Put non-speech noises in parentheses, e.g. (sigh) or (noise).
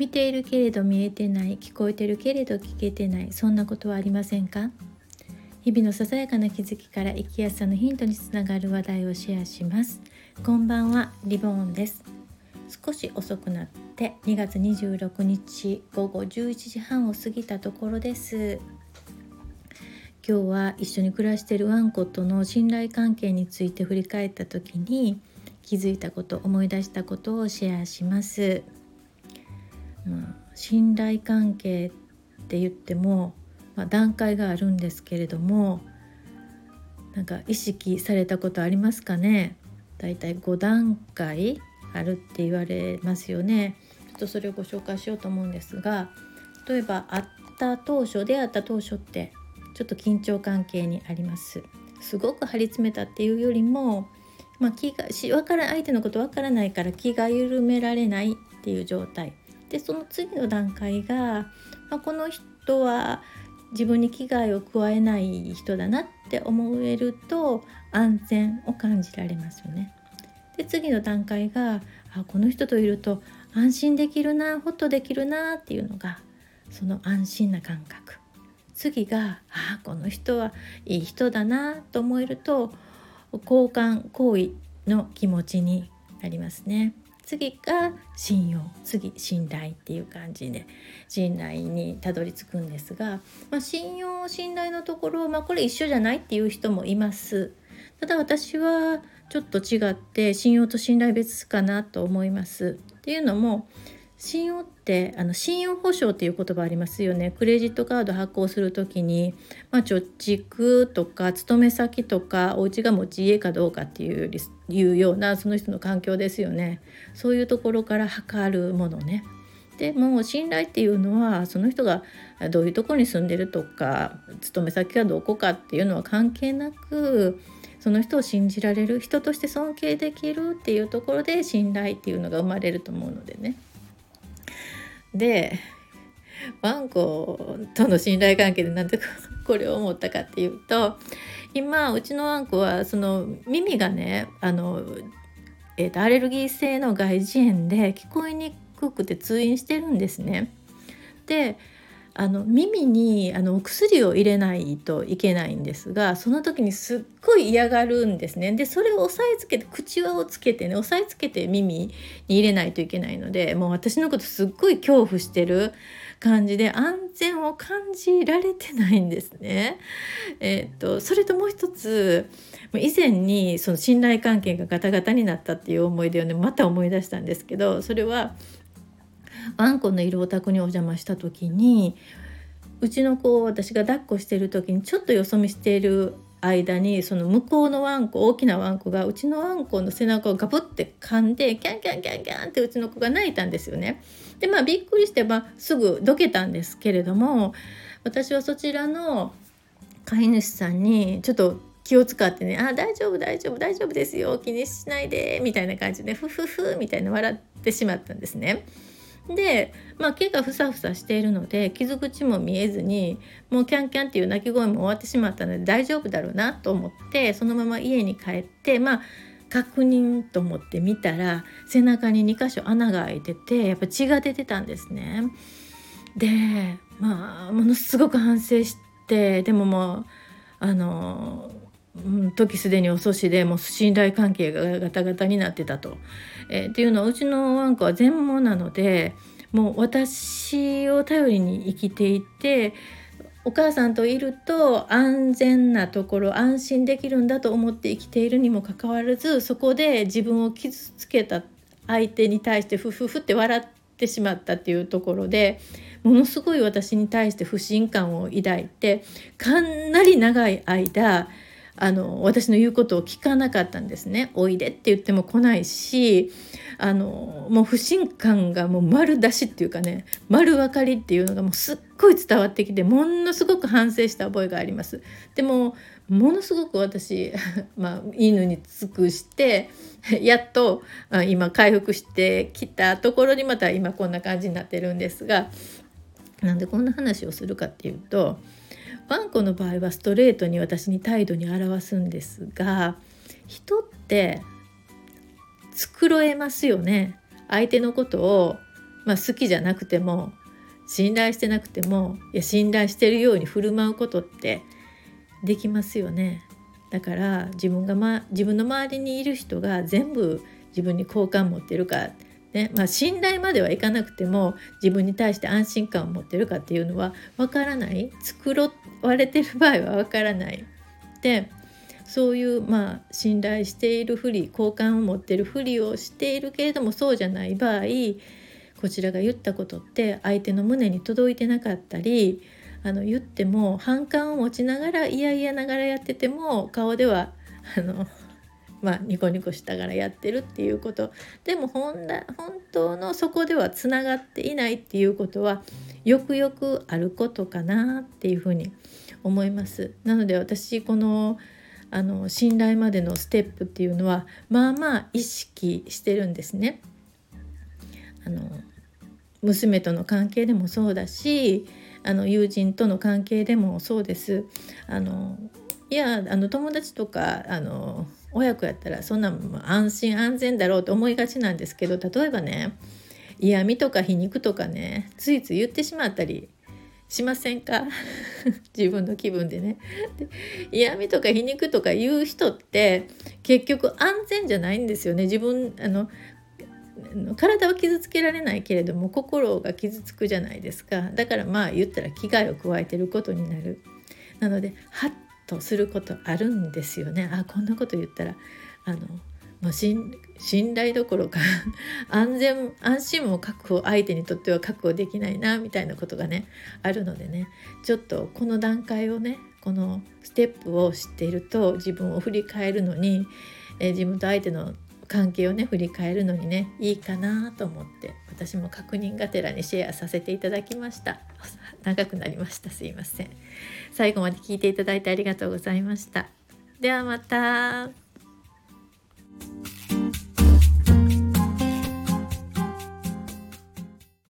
見ているけれど見えてない聞こえてるけれど聞けてないそんなことはありませんか？日々のささやかな気づきから生きやすさのヒントにつながる話題をシェアします。こんばんはリボーンです。少し遅くなって2月26日午後11時半を過ぎたところです。今日は一緒に暮らしているワンコとの信頼関係について振り返った時に気づいたこと思い出したことをシェアします。まあ、信頼関係って言っても、まあ、段階があるんですけれどもなんか意識されたことありますかね？だいたい5段階あるって言われますよね。ちょっとそれをご紹介しようと思うんですが例えば会った当初出会った当初ってちょっと緊張関係にあります。すごく張り詰めたっていうよりも、まあ、気がし分から相手のこと分からないから気が緩められないっていう状態。でその次の段階が、まあ、この人は自分に危害を加えない人だなって思えると安全を感じられますよね。で次の段階があこの人といると安心できるなホッとできるなっていうのがその安心な感覚次があこの人はいい人だなと思えると交換行為の気持ちになりますね。次が信用次信頼っていう感じで信頼にたどり着くんですが、まあ、信用信頼のところ、まあ、これ一緒じゃないっていう人もいます。ただ私はちょっと違って信用と信頼別かなと思います。っていうのも信用ってあの信用保証っていう言葉ありますよねクレジットカード発行する時に、まあ、貯蓄とか勤め先とかお家が持ち家かどうかっていういうようなその人の環境ですよねそういうところから測るものね。でも信頼っていうのはその人がどういうとこに住んでるとか勤め先がどこかっていうのは関係なくその人を信じられる人として尊敬できるっていうところで信頼っていうのが生まれると思うのでね。でワンコとの信頼関係でなんで (laughs) これを思ったかっていうと今うちのワンコはその耳がねあの、えーと、アレルギー性の外耳炎で聞こえにくくて通院してるんですね。であの耳にあのお薬を入れないといけないんですがその時にすっごい嫌がるんですねでそれを押さえつけて口輪をつけてね押さえつけて耳に入れないといけないのでもう私のことすっごい恐怖してる感じで安全を感じられてないんですね。えー、っとそれともう一つ以前にその信頼関係がガタガタになったっていう思い出をねまた思い出したんですけどそれはワンコのいるお宅にお邪魔した時にうちの子を私が抱っこしてる時にちょっとよそ見している間にその向こうのワンコ大きなワンコがうちのワンコの背中をガブって噛んでキャンキャンキャンキャンってうちの子が泣いたんですよね。でまあびっくりして、まあ、すぐどけたんですけれども私はそちらの飼い主さんにちょっと気を使ってね「あ大丈夫大丈夫大丈夫ですよ気にしないで」みたいな感じで「ふふふ」みたいな笑ってしまったんですね。で、まあ、毛がふさふさしているので傷口も見えずにもうキャンキャンっていう鳴き声も終わってしまったので大丈夫だろうなと思ってそのまま家に帰ってまあ確認と思って見たら背中に2箇所穴が開いててやっぱ血が出てたんですね。でまあものすごく反省してでももうあの時すでに遅しでもう信頼関係がガタガタになってたと。えー、っていうのはうちのワンコは全盲なのでもう私を頼りに生きていてお母さんといると安全なところ安心できるんだと思って生きているにもかかわらずそこで自分を傷つけた相手に対してフフフって笑ってしまったっていうところでものすごい私に対して不信感を抱いてかなり長い間あの私の言うことを聞かなかったんですね。おいでって言っても来ないしあのもう不信感がもう丸出しっていうかね丸分かりっていうのがもうすっごい伝わってきてものすごく反省した覚えがあります。でもものすごく私、(laughs) まあ、犬に尽くしてやっと今回復してきたところにまた今こんな感じになってるんですがなんでこんな話をするかっていうとワンコの場合はストレートに私に態度に表すんですが人って繕えますよね相手のことをまあ、好きじゃなくても信頼してなくてもいや信頼してるように振る舞うことってできますよね。だから自分が、ま、自分の周りにいる人が全部自分に好感持ってるか、ねまあ、信頼まではいかなくても自分に対して安心感を持ってるかっていうのは分からない作われてる場合は分からない。でそういうまあ信頼しているふり好感を持ってるふりをしているけれどもそうじゃない場合こちらが言ったことって相手の胸に届いてなかったりあの言っても反感を持ちながら嫌々ながらやってても顔ではあのまあ、ニコニコしながらやってるっていうことでも本本当のそこではつながっていないっていうことはよくよくあることかなっていうふうに思います。なので私このあの信頼までのステップっていうのはまあまあ意識してるんですね。あの娘との関係でもそうだしあの友人との関係でもそうです。あのいやあの友達とかあの親子やったらそんな安心安全だろうと思いがちなんですけど例えばね嫌味とか皮肉とかねついつい言ってしまったりしませんか？(laughs) 自分の気分でね。で嫌味とか皮肉とか言う人って結局安全じゃないんですよね。自分あの体は傷つけられないけれども心が傷つくじゃないですかだからまあ言ったら危害を加えてることになるなのでハッとすることあるんですよね。あこんなこと言ったらあのもう信頼どころか (laughs) 安全安心も確保相手にとっては確保できないなみたいなことがねあるのでねちょっとこの段階をねこのステップを知っていると自分を振り返るのに、え自分と相手の関係をね振り返るのにねいいかなと思って私も確認がてらにシェアさせていただきました。(laughs) 長くなりました。すいません。最後まで聞いていただいてありがとうございました。ではまた。